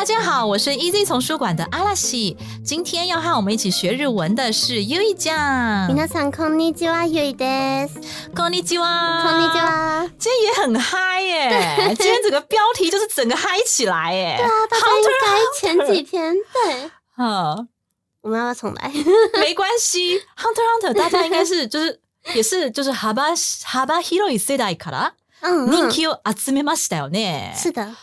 大家好，我是 Easy 丛书馆的阿拉西。今天要和我们一起学日文的是优一酱。皆さんこんにちは、ゆいです。こんにちは，こんにち。は。今天也很嗨耶！今天整个标题就是整个嗨起来耶。对啊，大家应该前几天对，嗯，我们要不要重来？没关系，Hunter Hunter 大家应该是就是也是就是幅幅広い世代から嗯，人嗯気を集めましたよね。是的，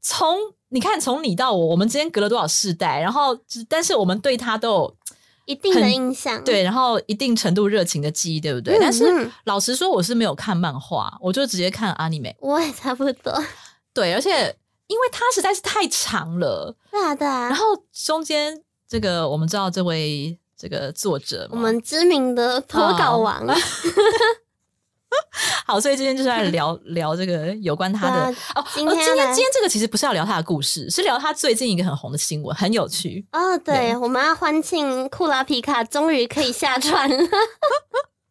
从 你看从你到我，我们之间隔了多少世代，然后但是我们对他都有一定的印象。对，然后一定程度热情的记忆，对不对？嗯但是嗯老实说，我是没有看漫画，我就直接看 anime。我也差不多。对，而且因为它实在是太长了，对啊，对啊。然后中间这个我们知道这位这个作者，我们知名的脱稿王，好，所以今天就是来聊聊这个有关他的、对哦。呃今天来今天今天这个其实不是要聊他的故事，是聊他最近一个很红的新闻，很有趣。哦，对对，我们要欢庆库拉皮卡终于可以下船了。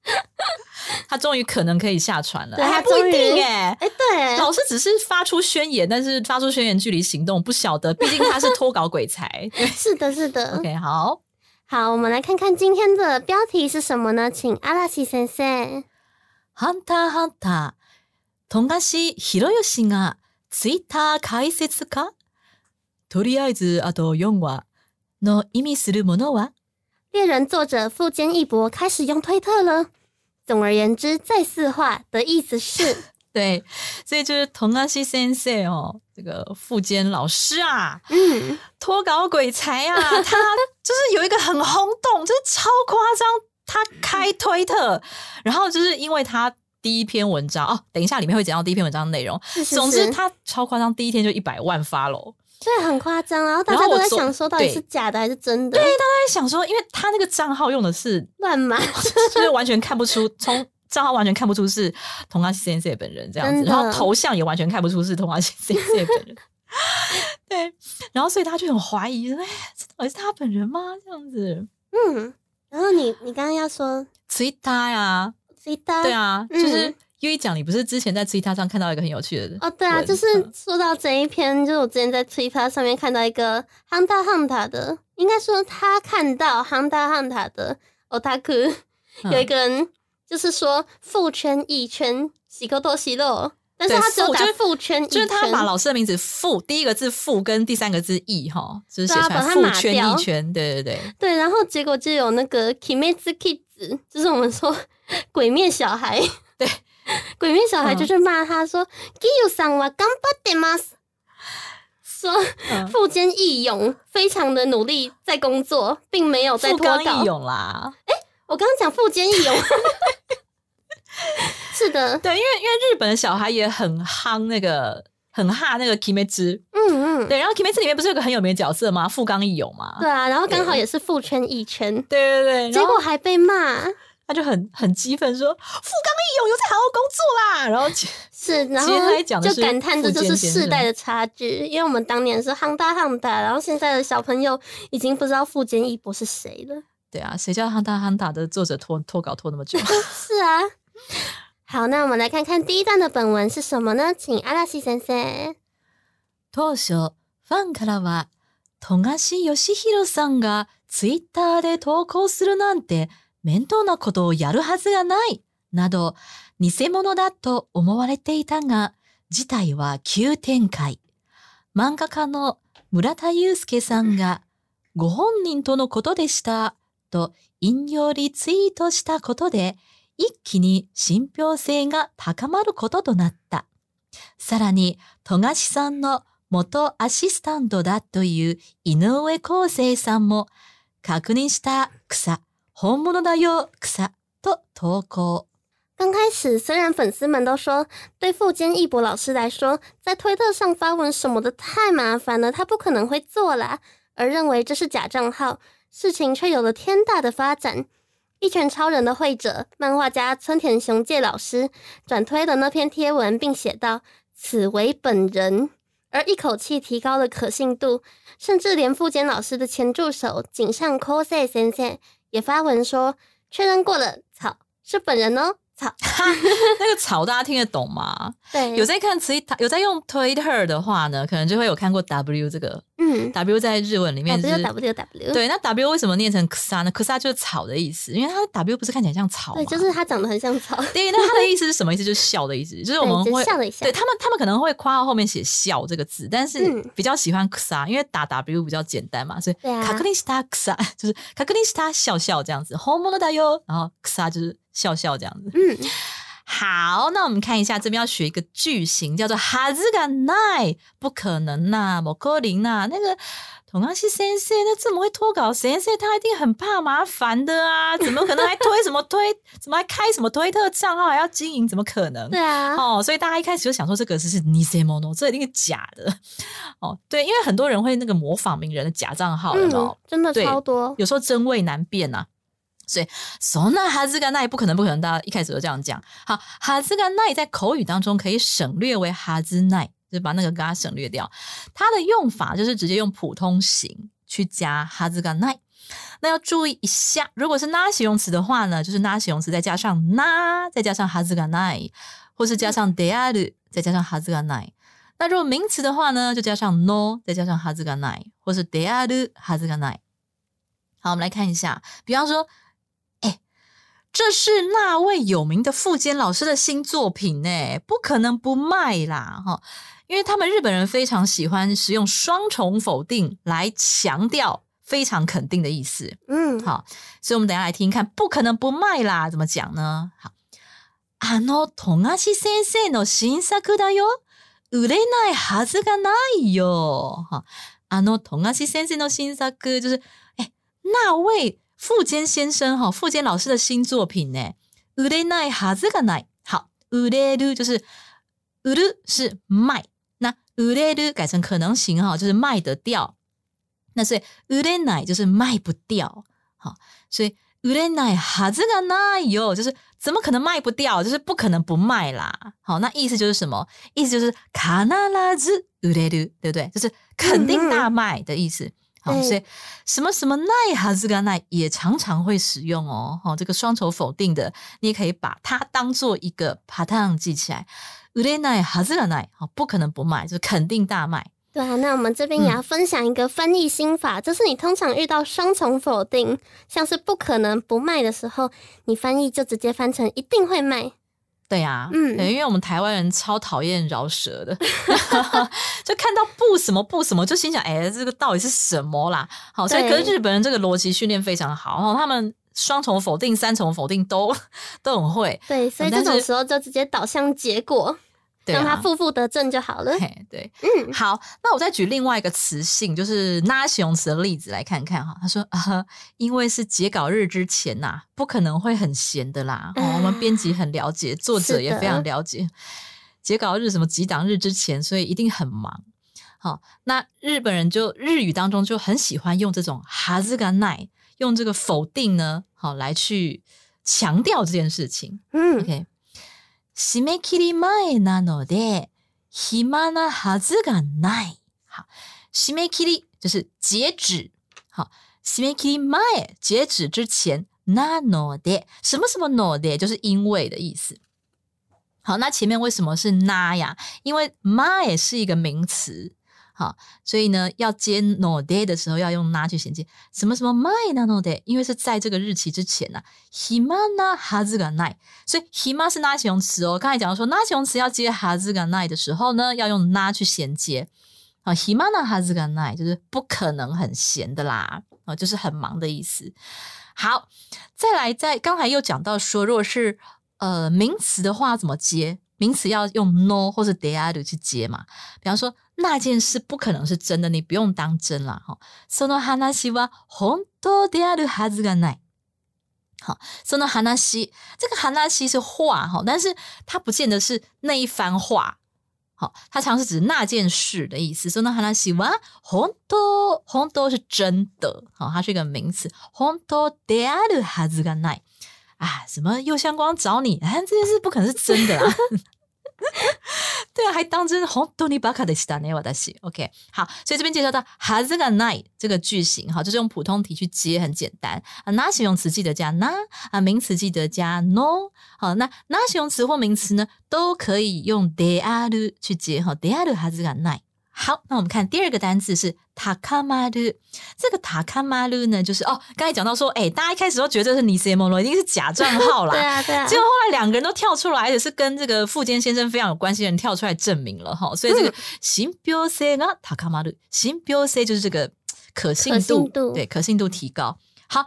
他终于可能可以下船了，还不一定哎、哎，对，老师只是发出宣言，但是发出宣言距离行动不晓得，毕竟他是脱稿鬼才。是的，是的。OK，好，好，我们来看看今天的标题是什么呢？请阿拉西先生。ハンターハンター、富樫博義がツイッター開設かとりあえずあと4話の意味するものは猎人作者富坚义博开始用推特了。总而言之，再四话的意思是，对，所以就是同樫先生哦，这个富坚老师啊，嗯，脱稿鬼才啊，他就是有一个很轰动，就是超夸张， 他开推特，然后就是因为他第一篇文章哦，等一下里面会讲到第一篇文章的内容。是是总之，他超夸张，第一天就一百万发喽。对，很夸张。然后大家都在想说，到底是假的还是真的？对，大家在想说，因为他那个账号用的是，乱码，就是完全看不出，从账号完全看不出是同阿先生本人这样子，然后头像也完全看不出是同阿先生本人。对，然后所以他就很怀疑，哎，这到底是他本人吗？这样子嗯。然后你你刚刚要说，Twitter 呀，Twitter，对啊，嗯。就是因为讲，你不是之前在 Twitter 上看到一个很有趣的哦，对啊，就是嗯说到这一篇，就是我之前在 Twitter 上面看到一个 Hunter Hunter 的，应该说他看到 Hunter Hunter 的 Otaku 嗯。有一个人就是说父圈一圈喜沟多喜肉，但是他只有打父就是父圈，就是他把老师的名字“副”第一个字“副”跟第三个字“义”哈，就是写出来“对啊把它父圈一圈”，对对对，对，然后结果就有那个 Kimetsu Kids，就是我们说鬼面小孩，对，鬼面小孩嗯。就是骂他说 “Giyu 桑 wa g a m b a t e m a s 说嗯富坚义勇非常的努力在工作，并没有在富脱稿。勇啦，我刚刚讲富坚义勇，是的，对，因为因为日本的小孩也很夯那个，很哈那个 Kimetsu，嗯嗯，对，然后 Kimetsu 里面不是有个很有名的角色吗？富冈义勇嘛，对啊，然后刚好也是富圈一圈，对对对，结果还被骂，他就很很激愤说：“富冈义勇又在好好工作啦。”然后其是，然后就感叹这就是世代的差距，因为我们当年是夯大夯大，然后现在的小朋友已经不知道富坚义博是谁了。对啊，谁叫夯大夯大的作者拖拖稿拖那么久？是啊，好，那我们来看看第一段的本文是什么呢？请阿拉西先生。当初ファンからは富樫義弘さんがツイッターで投稿するなんて面倒なことをやるはずがないなど偽物だと思われていたが事態は急展開。漫画家の村田祐介さんがご本人とのことでしたと引用リツイートしたことで一気に信憑性が高まることとなった。さらに、富樫さんの元アシスタントだという井上康生さんも確認した草、本物だよ草と投稿。刚开始，虽然粉丝们都说对富坚义博老师来说，在推特上发文什么的太麻烦了，他不可能会做啦。而认为这是假账号，事情却有了天大的发展。一拳超人的会者、漫画家村田雄介老师转推了那篇贴文，并写道：“此为本人。”而一口气提高了可信度，甚至连富坚老师的前助手井上 cos 先生也发文说确认过了，操，是本人哦。草，那个草大家听得懂吗？对，有在看 Twitter，有在用 Twitter 的话呢，可能就会有看过 W 这个，嗯，W 在日文里面是 W W，对，那 W 为什么念成 Kusa 呢？Kusa 就是草的意思，因为它 W 不是看起来像草对，就是它长得很像草。对，那它的意思是什么意思？就是笑的意思，就是我们会笑了一下。对他们，他们可能会夸号后面写笑这个字，但是比较喜欢 Kusa，因为打 W 比较简单嘛，所以卡克林斯塔 Kusa 就是卡克林斯塔笑笑这样子，红蒙的大哟，然后 Kusa 就是笑笑这样子，嗯。好，那我们看一下这边要学一个句型，叫做哈兹嘎奈，不可能呐，莫可林呐，那个同样是先生，那怎么会脱稿？先生他一定很怕麻烦的啊，怎么可能还推什么推？怎么还开什么推特账号还要经营？怎么可能？对啊，哦，所以大家一开始就想说这个是是 nismono，这一定是假的。哦，对，因为很多人会那个模仿名人的假账号，嗯，真的超多，有时候真伪难辨呐。所以，说那哈兹干奈不可能，不可能，大家一开始都这样讲。好，哈兹干奈在口语当中可以省略为哈兹奈，就把那个嘎省略掉。它的用法就是直接用普通型去加哈兹干奈。那要注意一下，如果是那形容词的话呢，就是那形容词再加上那，再加上哈兹干奈，或是加上 de a 再加上哈兹干奈。那如果名词的话呢，就加上 no，再加上哈兹干奈，或是 de a 哈兹干奈。好，我们来看一下，比方说。这是那位有名的富坚老师的新作品呢，不可能不卖啦！哈，因为他们日本人非常喜欢使用双重否定来强调非常肯定的意思。嗯，好，所以我们等下来听看，不可能不卖啦，怎么讲呢？好，あの富樫先生の新作だよ、売れないはずがないよ。哈，あの富樫先生の新作就是，哎，那位。 富坚先生哈，富坚老师的新作品呢？売れないはずがない。好，売れる就是売る是卖，那売れる改成可能型哈，就是卖得掉。那所以売れない就是卖不掉。好，所以売れないはずがないよ，就是怎么可能卖不掉？就是不可能不卖啦。好，那意思就是什么？意思就是必ず売れる，对不对？就是肯定大卖的意思。 好，所以什么什么奈哈兹干奈也常常会使用哦。好，这个双重否定的，你也可以把它当做一个 pattern 记起来。u l 奈哈兹干奈，好，不可能不卖，就是肯定大卖。对啊，那我们这边也要分享一个翻译心法，就是你通常遇到双重否定，像是不可能不卖的时候，你翻译就直接翻成一定会卖。对呀，嗯，因为我们台湾人超讨厌饶舌的，就看到不什么不什么，就心想，哎，这个到底是什么啦？好，所以可是日本人这个逻辑训练非常好，然后他们双重否定、三重否定都都很会。对，所以这种时候就直接导向结果。让他负负得正就好了。对，嗯，好，那我再举另外一个词性，就是拉形容词的例子来看看哈。他说啊，因为是截稿日之前呐，不可能会很闲的啦。我们编辑很了解，作者也非常了解，截稿日什么几档日之前，所以一定很忙。好，那日本人就日语当中就很喜欢用这种哈兹嘎奈，用这个否定呢，好来去强调这件事情。嗯，OK。締め切り前なので、暇なはずがない。好，締め切り就是截止。好，締め切り前截止之前なので什么什么ので就是因为的意思。好，那前面为什么是な呀？因为前是一个名词。 好，所以呢，要接 no day 的时候要用那去衔接什么什么 my no day，因为是在这个日期之前呢。hima na hazu ga nai，所以 hima 是那形容词哦。刚才讲到说那形容词要接 hazu ga nai 的时候呢，要用那去衔接。啊，hima na hazu ga nai 就是不可能很闲的啦，啊，就是很忙的意思。好，再来，在刚才又讲到说，如果是呃名词的话，怎么接？名词要用 no 或者 de a 去接嘛？比方说。那件事不可能是真的，你不用当真了哈。その話は本当であるはずがない。好，その話，这个話是话哈，但是它不见得是那一番话。 好，它常是指那件事的意思。所以呢，他喜欢红多红多是真的，好，它是一个名词。红多であるはずがない。啊，什么右相光找你？哎，这件事不可能是真的啊！ 对啊，还当真红多尼巴卡的西达内瓦达西。OK，好，所以这边介绍到哈兹个奈这个句型，哈，就是用普通体去接，很简单啊。那形容词记得加那啊，名词记得加 no。好，那那形容词或名词呢，都可以用 de aru 去接哈，de aru 哈兹个奈。好，那我们看第二个单字是塔卡马鲁。这个塔卡马鲁呢，就是哦，刚才讲到说，哎，大家一开始都觉得这是尼塞莫罗，一定是假账号啦。对啊，对啊。结果后来两个人都跳出来，而且是跟这个富坚先生非常有关系的人跳出来证明了哈。所以这个新标识呢，塔卡马鲁，新标识就是这个可信度，对，可信度提高。好。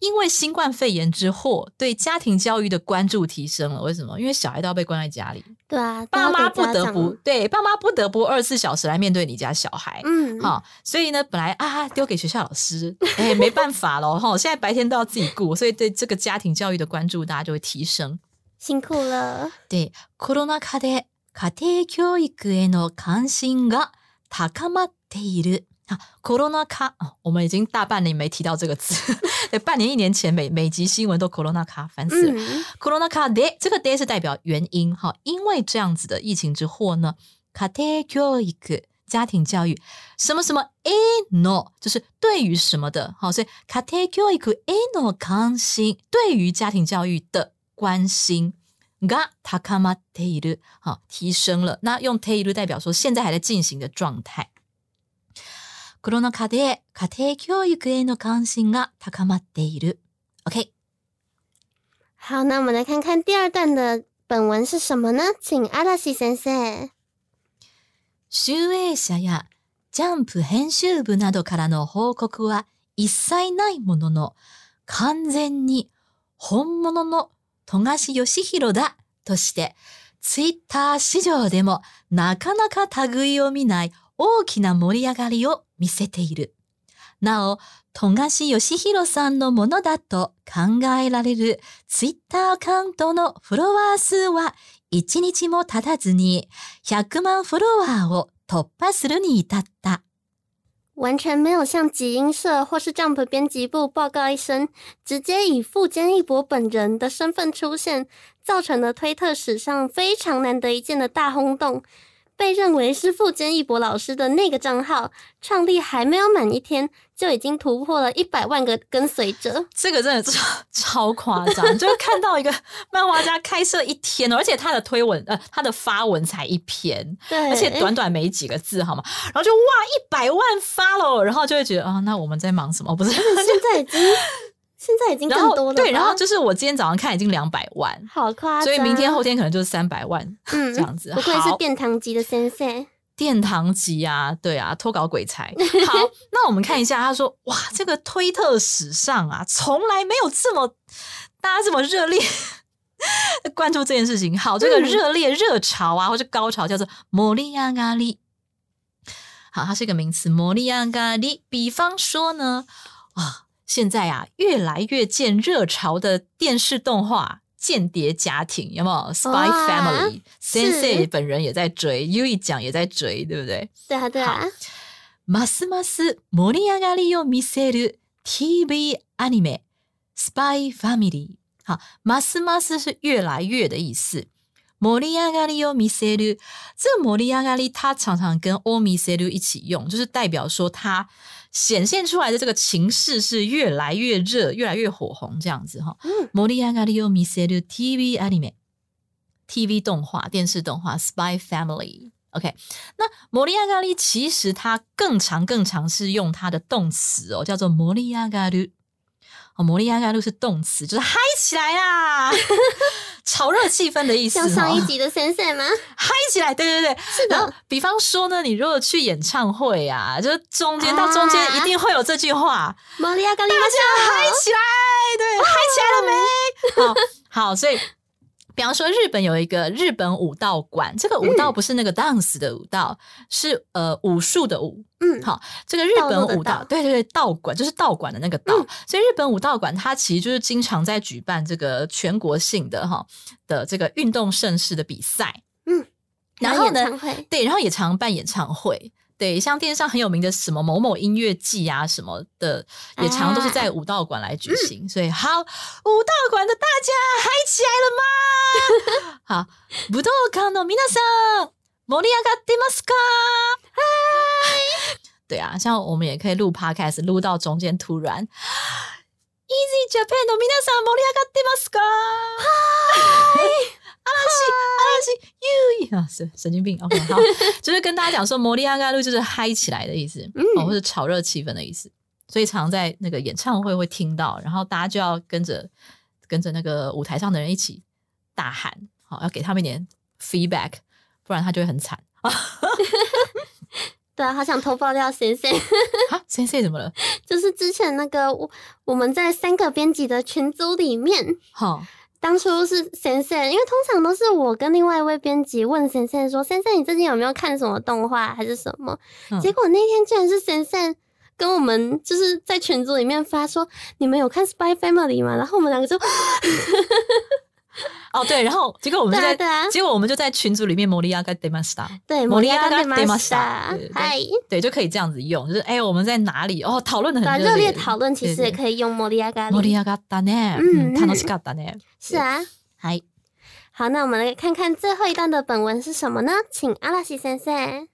因为新冠肺炎之祸，对家庭教育的关注提升了。为什么？因为小孩都要被关在家里，对啊，爸妈不得不对爸妈不得不二十四小时来面对你家小孩，嗯，好，所以呢，本来啊丢给学校老师，哎，没办法了哈，现在白天都要自己顾，所以对这个家庭教育的关注，大家就会提升。辛苦了。对，コロナ禍で家庭教育への関心が高まっている。 好，corona 卡我们已经大半年没提到这个字。半年一年前，每每集新闻都 corona 卡，烦死了。corona 卡 day 这个 day 是代表原因哈，因为这样子的疫情之祸呢，家庭教育家庭教育什么什么 a no 就是对于什么的，好，所以家庭教育 a no 関心对于家庭教育的关心が高まっている，好提升了。那用ている代表说现在还在进行的状态。 コロナ禍で家庭教育への関心が高まっている。OK。好，那我们来看看第二段的本文是什么呢？请阿拉西先生。集英社やジャンプ編集部などからの報告は一切ないものの、完全に本物の富樫義弘だとして、ツイッター市場でもなかなか類を見ない大きな盛り上がりを見せている。なお、富樫義弘さんのものだと考えられるツイッターアカウントのフォロワー数は一日も経たずに100万フォロワーを突破するに至った。完全没有向集英社或是 Jump 编辑部报告一声，直接以富坚义博本人的身份出现，造成了推特史上非常难得一见的大轰动。被认为是富坚义博老师的那个账号，创立还没有满一天，就已经突破了一百万个跟随者。这个真的超 超夸张，就是看到一个 漫画家开设一天，而且他的推文呃，他的发文才一篇，对，而且短短没几个字，好吗？然后就哇，一百万发了，然后就会觉得啊，那我们在忙什么？不是，现在已经。现在已经更多了，对，然后就是我今天早上看已经两百万，好夸张，所以明天后天可能就是三百万，嗯，这样子。不愧是殿堂级的先生，殿堂级啊，对啊，脱稿鬼才。好，那我们看一下，他说，哇，这个推特史上啊，从来没有这么大家这么热烈 关注这件事情。好，这个热烈热潮啊，或者高潮叫做摩利亚咖喱。好，它是一个名词，摩利亚咖喱。比方说呢，啊。现在啊，越来越见热潮的电视动画《间谍家庭》，有没有？Spy Family，Sensei 本人也在追，U 一讲也在追，对不对？对啊，对啊。ますます盛り上がりを見せる TV アニメ《Spy Family》。好，ますます是越来越的意思。 盛り上がりを見せる，这个盛り上がり，它常常跟お見せる一起用，就是代表说它。显现出来的这个情势是越来越热，越来越火红，这样子哈。摩利亚咖喱有米塞鲁 TV anime，TV 动画、电视动画《Spy Family》。OK，那摩利亚咖喱其实它更长、更长是用它的动词哦，叫做摩利亚咖喱。哦，摩利亚嘎路是动词，就是嗨起来啦， 炒热气氛的意思。像上一集的先生吗？嗨起来，对对对，是的。比方说呢，你如果去演唱会啊，就是中间到中间一定会有这句话：玛利亚咖喱，大家嗨起来，对，嗨起来了没？好，好，所以。比方说，日本有一个日本武道馆，这个武道不是那个 dance 的武道，是呃武术的武。嗯，好，这个日本武道，对对对，道馆就是道馆的那个道。所以日本武道馆它其实就是经常在举办这个全国性的哈的这个运动盛事的比赛。嗯，然后呢对，然后也常办演唱会。对，像电视上很有名的什么某某音乐季啊什么的，也常都是在武道馆来举行。所以好，武道馆的大家嗨起来了吗？好，武道館の皆さん盛り上がってますか？嗨！对啊，像我们也可以录 podcast，录到中间突然。Easy Japan の皆さん盛り上がってますか？阿拉西阿拉西 you 啊，是神经病。OK，好，就是跟大家讲说，摩利亚嘎路就是嗨起来的意思，嗯哦，或者炒热气氛的意思。所以常在那个演唱会会听到，然后大家就要跟着跟着那个舞台上的人一起大喊，好，要给他们一点 feedback，不然他就会很惨。对啊，好想偷爆料先生，啊，先生怎么了？就是之前那个我我们在三个编辑的群组里面，好，当初是先生，因为通常都是我跟另外一位编辑问先生说：“先生，你最近有没有看什么动画还是什么？”嗯结果那天居然是先生跟我们就是在群组里面发说：“你们有看《Spy Family》吗？”然后我们两个就 哦对，然后结果我们就在，对啊对啊结果我们就在群组里面摩利亚嘎 d e m a s t a 对摩利亚跟嘎 d e m a 斯 s t a 对对对嗨，对，就可以这样子用，就是哎、我们在哪里？哦，讨论的对啊，很热烈烈讨论其实也以。可以用莫利亚咖喱。盛り上がったね。嗯嗯，楽しかったね。是啊，はい。好，那我们来看看最后一段的本文是什么呢？请阿拉西先生。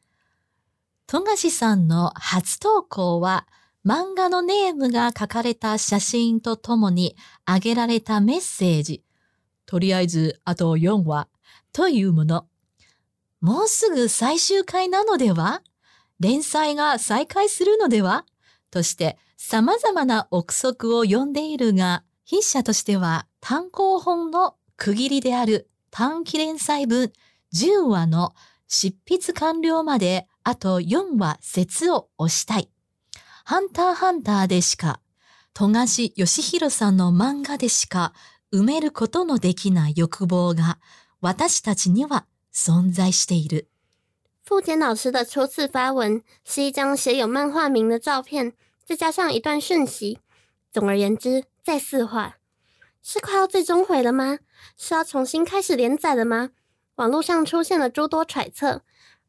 富樫さんの初投稿は、漫画のネームが書かれた写真とともに上げられたメッセージ。 とりあえず、あと4話というもの。もうすぐ最終回なのでは？連載が再開するのでは？として様々な憶測を読んでいるが、筆者としては単行本の区切りである短期連載分10話の執筆完了まであと4話節を押したい。ハンターハンターでしか、富樫義弘さんの漫画でしか埋めることのできない欲望が私たちには存在している。富坚老师的初次发文是一张写有漫画名的照片，再加上一段讯息。总而言之，再四话是快要最终回了吗？是要重新开始连载了吗？网络上出现了诸多揣测，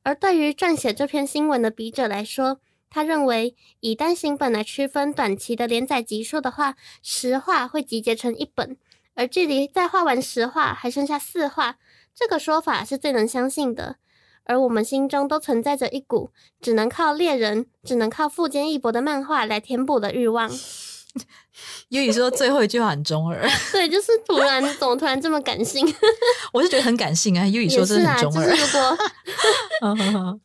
而对于撰写这篇新闻的笔者来说，他认为以单行本来区分短期的连载集数的话，十话会集结成一本， 而距离再画完十画还剩下四画，这个说法是最能相信的。而我们心中都存在着一股只能靠猎人、只能靠富坚义博的漫画来填补的欲望。优以说最后一句话很中二，对，就是突然怎么突然这么感性？我是觉得很感性啊。优以也说真的很中二。就是如果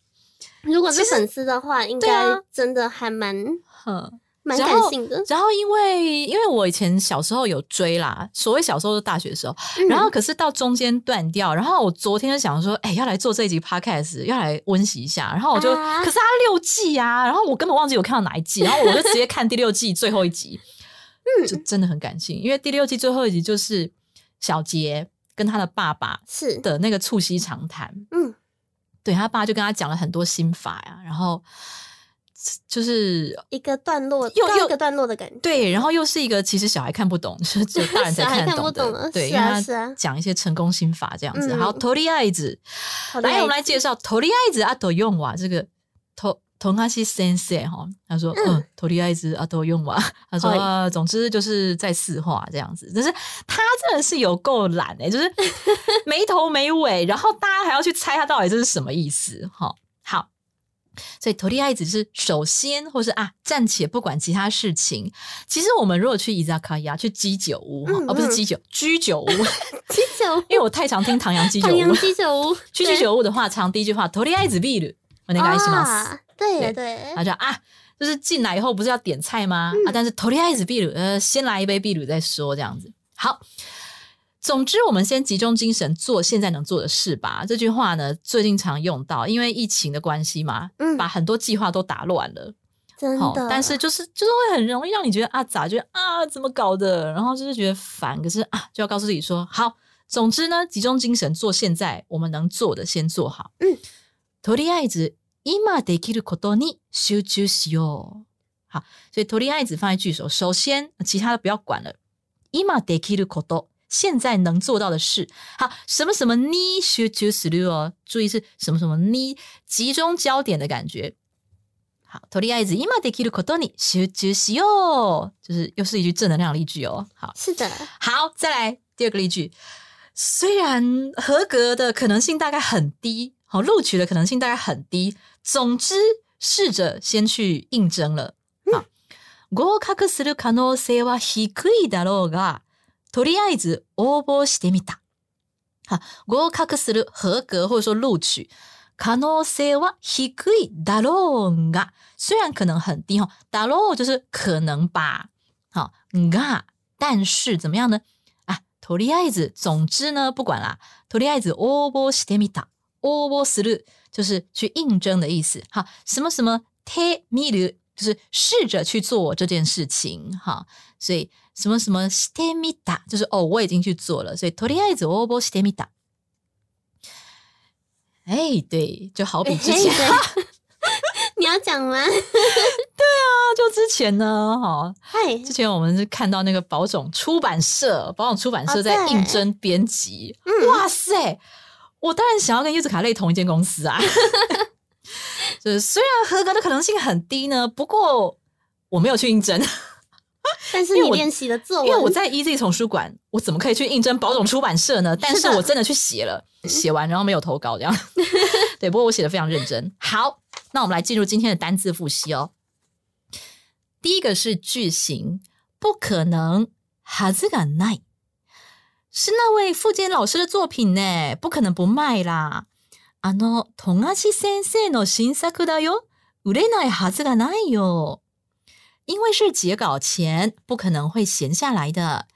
如果是粉丝的话，应该真的还蛮哼蛮感性的。然后因为因为我以前小时候有追啦，所谓小时候是大学的时候，嗯然后可是到中间断掉，然后我昨天就想说，哎、要来做这一集 podcast，要来温习一下，然后我就，啊。可是它六季啊，然后我根本忘记我看到哪一季，然后我就直接看第六季最后一集，嗯。就真的很感性，因为第六季最后一集就是小杰跟他的爸爸是，的那个促膝长谈，嗯，对他爸就跟他讲了很多心法呀、然后就是一个段落又又一个段落的感觉。对，然后又是一个其实小孩看不懂，就是只有大人才 看懂的，对，是因为他啊讲一些成功心法这样子。嗯好，头利爱子，来，我们来介绍头利爱子阿斗用瓦这个头。同阿西先生哈，他说嗯，头利爱子阿斗用瓦，他说嗨呃，总之就是在四话这样子，但是他真的是有够懒哎、就是 没头没尾，然后大家还要去猜他到底这是什么意思哈。好，所以头利爱子是首先，或是啊暂且不管其他事情。其实我们如果去伊扎卡亚去鸡酒屋哈，嗯而、不是嗯鸡酒居酒屋，鸡酒因为我太常听唐阳鸡酒唐阳屋。鸡酒屋，去居酒屋的话，常第一句话头利爱子ビールお願いします。啊，对对对，他就啊，就是进来以后不是要点菜吗？嗯啊，但是头利爱子秘鲁，呃，先来一杯秘鲁再说，这样子。好， 总之我们先集中精神做现在能做的事吧。这句话呢，最近常用到，因为疫情的关系嘛，嗯把很多计划都打乱了。好，真的。但是就是就是会很容易让你觉得啊，咋觉得啊，怎么搞的？然后就是觉得烦，可是啊，就要告诉自己说，好，总之呢，集中精神做现在我们能做的，先做好。嗯，とりあえず今できることに集中しよう。好，所以とりあえず放在句首，首先其他的不要管了。今できること 现在能做到的事。好，什么什么你 should do する哦，注意是什么什么你集中焦点的感觉。好，とりあえず今できることに集中しよう，就是又是一句正能量的例句哦。好，是的，好，再来第二个例句。虽然合格的可能性大概很低，好，录取的可能性大概很低。总之，试着先去应征了。好，合格する可能性は低いだろうが、 とりあえず応募してみた。合格する合格或者说录取。可能性は低いだろうが，虽然可能很低哈，だろう就是可能吧，好が，但是怎么样呢？啊，とりあえず，总之呢，不管啦，とりあえず応募してみた，応募する就是去应征的意思，好，什么什么てみる就是试着去做这件事情，哈，所以什么什么してみた就是哦，我已经去做了，所以とりあえず応募してみた。哎，对，就好比之前，你要讲吗？对啊，就之前呢，哈，嗨，之前我们是看到那个宝冢出版社，宝冢出版社在应征编辑，哇塞，我当然想要跟柚子卡类同一间公司啊，就是虽然合格的可能性很低呢，不过我没有去应征。 但是你练习的作文，因为我在 EZ 丛书馆，我怎么可以去应征宝冢出版社呢？但是我真的去写了，写完然后没有投稿这样。对，不过我写的非常认真。好，那我们来进入今天的单字复习哦。第一个是句型，不可能，はずがない，是那位富坚老师的作品呢，不可能不卖啦。あの富樫先生の新作だよ、売れないはずがないよ。 因为是截稿前，不可能会闲下来的。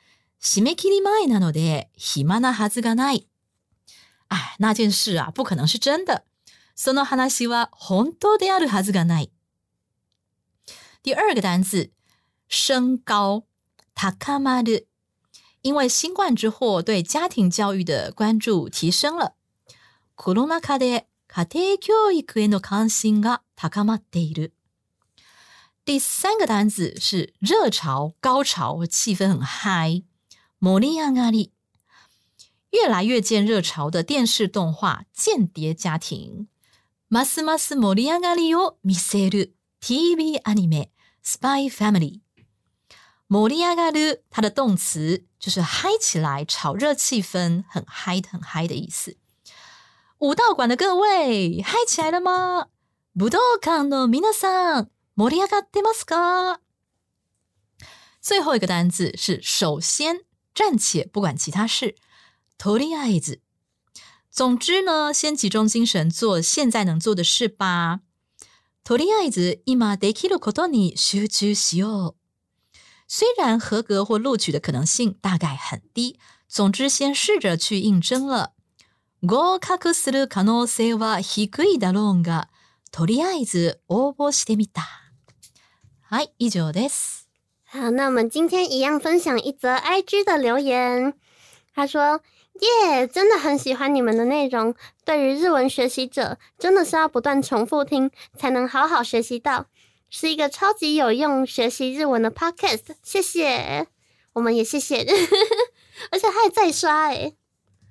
締め切り前なので暇なはずがない。哎，那件事啊，不可能是真的。その話は本当であるはずがない。第二个单字，升高，高まる。因为新冠之祸，对家庭教育的关注提升了。コロナ禍で家庭教育への関心が高まっている。 第三个单字是热潮、高潮，气氛很嗨。モリアガリ，越来越见热潮的电视动画《间谍家庭》。ますますモリアガリを見せる TV アニメ《Spy Family》。モリアガル，它的动词就是嗨起来、炒热气氛、很嗨、很嗨的意思。武道馆的各位，嗨起来了吗？武道館の皆さん。 盛り上がってますか？最后一个单字是首先，暂且不管其他事。とりあえず，总之呢，先集中精神做现在能做的事吧。とりあえず今できることに集中しよう。虽然合格或录取的可能性大概很低，总之先试着去应征了。合格する可能性は低いだろうが、とりあえず応募してみた。 嗨，以上です。好，那我们今天一样分享一则 IG 的留言。他说：“耶，真的很喜欢你们的内容。对于日文学习者，真的是要不断重复听，才能好好学习到，是一个超级有用学习日文的 Podcast。谢谢，我们也谢谢。而且他还在刷，哎，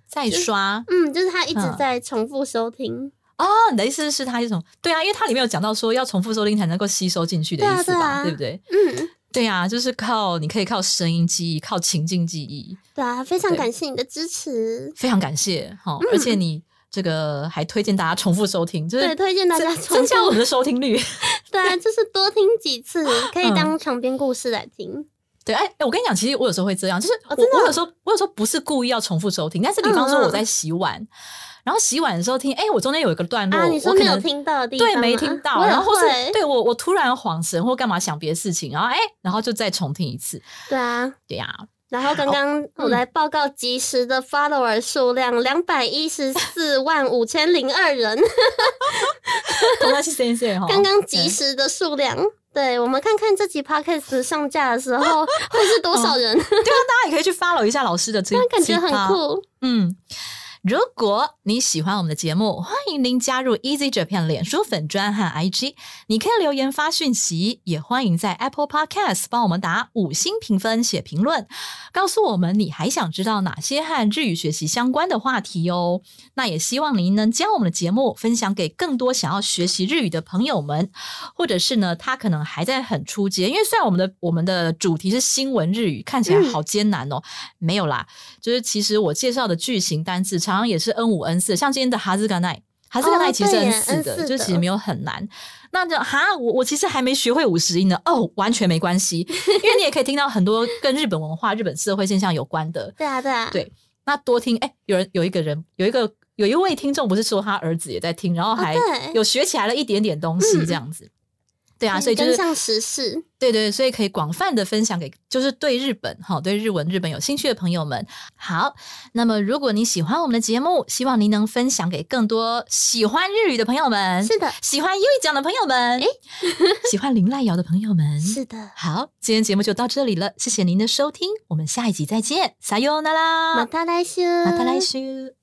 在刷，嗯，就是他一直在重复收听。”哦，你的意思是它一种对啊，因为它里面有讲到说要重复收听才能够吸收进去的意思吧，对不对？嗯，对呀，就是靠你可以靠声音记忆，靠情境记忆。对啊，非常感谢你的支持，非常感谢哈，而且你这个还推荐大家重复收听，就是对推荐大家增加我们的收听率。对啊，就是多听几次，可以当长篇故事来听。对，哎哎，我跟你讲，其实我有时候会这样，就是我我有时候我有时候不是故意要重复收听，但是比方说我在洗碗。然后洗碗的时候听，哎，我中间有一个段落，我没有听到的地方，对，没听到，然后或是对我我突然恍神或干嘛想别的事情，然后哎，然后就再重听一次。对啊，对呀。然后刚刚我来报告即时的 follower 数量两百一十四万五千零二人，刚刚是先生哈，刚刚即时的数量，对我们看看这集 podcast 上架的时候会是多少人？对啊，大家也可以去 follow 一下老师的 这，感觉很酷，嗯。如果你喜欢我们的节目，欢迎您加入 Easy Japan 脸书粉专和 IG，你可以留言发讯息，也欢迎在 Apple Podcast 帮我们打五星评分、写评论，告诉我们你还想知道哪些和日语学习相关的话题哦。那也希望您能将我们的节目分享给更多想要学习日语的朋友们，或者是呢，他可能还在很初阶，因为虽然我们的我们的主题是新闻日语，看起来好艰难哦，没有啦，就是其实我介绍的句型单字常常也是 N 五 N 四，像今天的哈兹甘奈，哈兹甘奈其实 N 四的，N4 就其实没有很难。那就哈，我我其实还没学会五十音呢，哦，完全没关系，因为你也可以听到很多跟日本文化、日本社会现象有关的。对啊，对啊，对那多听，哎，有人有一个人有一个有一位听众不是说他儿子也在听，然后还有学起来了一点点东西，嗯这样子。对啊，所以就是跟上时事。对对，所以可以广泛的分享给就是对日本哈、对日文、日本有兴趣的朋友们。好，那么如果你喜欢我们的节目，希望您能分享给更多喜欢日语的朋友们，是的，喜欢英语讲的朋友们，喜欢林濑瑶的朋友们。是的。好，今天节目就到这里了，谢谢您的收听，我们下一集再见，撒由那拉，马达来修，また来週。